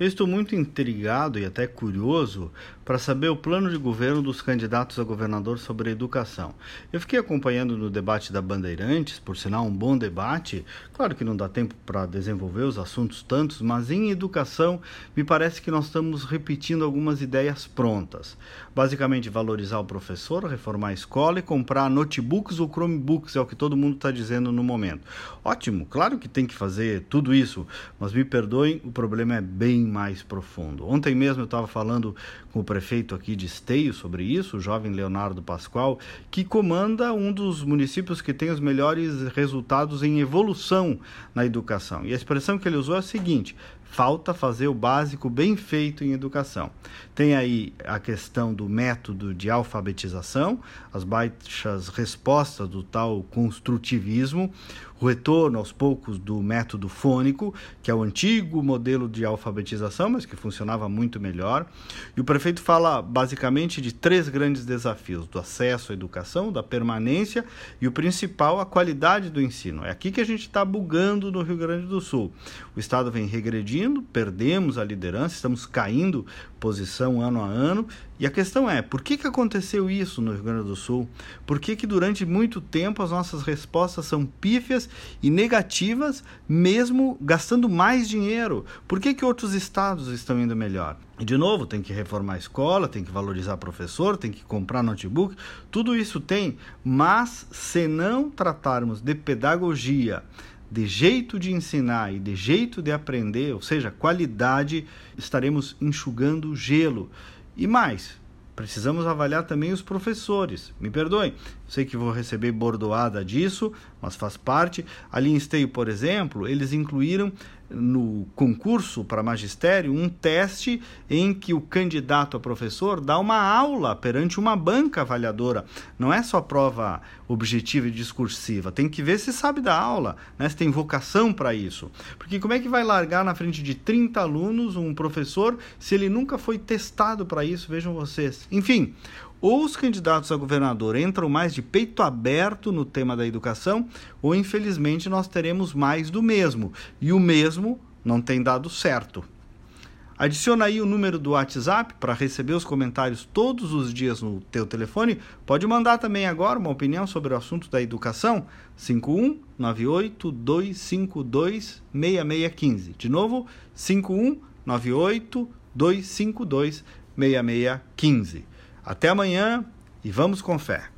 Eu estou muito intrigado e até curioso para saber o plano de governo dos candidatos a governador sobre a educação. Eu fiquei acompanhando no debate da Bandeirantes, por sinal um bom debate. Claro que não dá tempo para desenvolver os assuntos tantos, mas em educação me parece que nós estamos repetindo algumas ideias prontas. Basicamente, valorizar o professor, reformar a escola e comprar notebooks ou Chromebooks, é o que todo mundo está dizendo no momento. Ótimo, claro que tem que fazer tudo isso, mas me perdoem, o problema é bem mais profundo. Ontem mesmo eu estava falando com o prefeito aqui de Esteio sobre isso, o jovem Leonardo Pascoal, que comanda um dos municípios que tem os melhores resultados em evolução na educação. E a expressão que ele usou é a seguinte: falta fazer o básico bem feito em educação. Tem aí a questão do método de alfabetização, as baixas respostas do tal construtivismo, o retorno aos poucos do método fônico, que é o antigo modelo de alfabetização, mas que funcionava muito melhor. E o prefeito fala basicamente de três grandes desafios: do acesso à educação, da permanência e o principal, a qualidade do ensino. É aqui que a gente está bugando no Rio Grande do Sul. O Estado vem regredindo, perdemos a liderança, estamos caindo posição ano a ano. E a questão é, por que, que aconteceu isso no Rio Grande do Sul? Por que, que durante muito tempo as nossas respostas são pífias e negativas, mesmo gastando mais dinheiro? Por que, que outros estados estão indo melhor? E de novo, tem que reformar a escola, tem que valorizar professor, tem que comprar notebook, tudo isso tem, mas se não tratarmos de pedagogia, de jeito de ensinar e de jeito de aprender, ou seja, qualidade, estaremos enxugando gelo. E mais, precisamos avaliar também os professores. Me perdoem, sei que vou receber bordoada disso, mas faz parte. Ali em Esteio, por exemplo, eles incluíram no concurso para magistério um teste em que o candidato a professor dá uma aula perante uma banca avaliadora. Não é só prova objetiva e discursiva, tem que ver se sabe da aula, né? se tem vocação para isso. Porque como é que vai largar na frente de 30 alunos um professor se ele nunca foi testado para isso? Vejam vocês. Enfim, ou os candidatos a governador entram mais de peito aberto no tema da educação, ou infelizmente nós teremos mais do mesmo. E o mesmo não tem dado certo. Adiciona aí o número do WhatsApp para receber os comentários todos os dias no teu telefone. Pode mandar também agora uma opinião sobre o assunto da educação. 5198 252 6615. De novo, 5198 252 6615. Até amanhã e vamos com fé.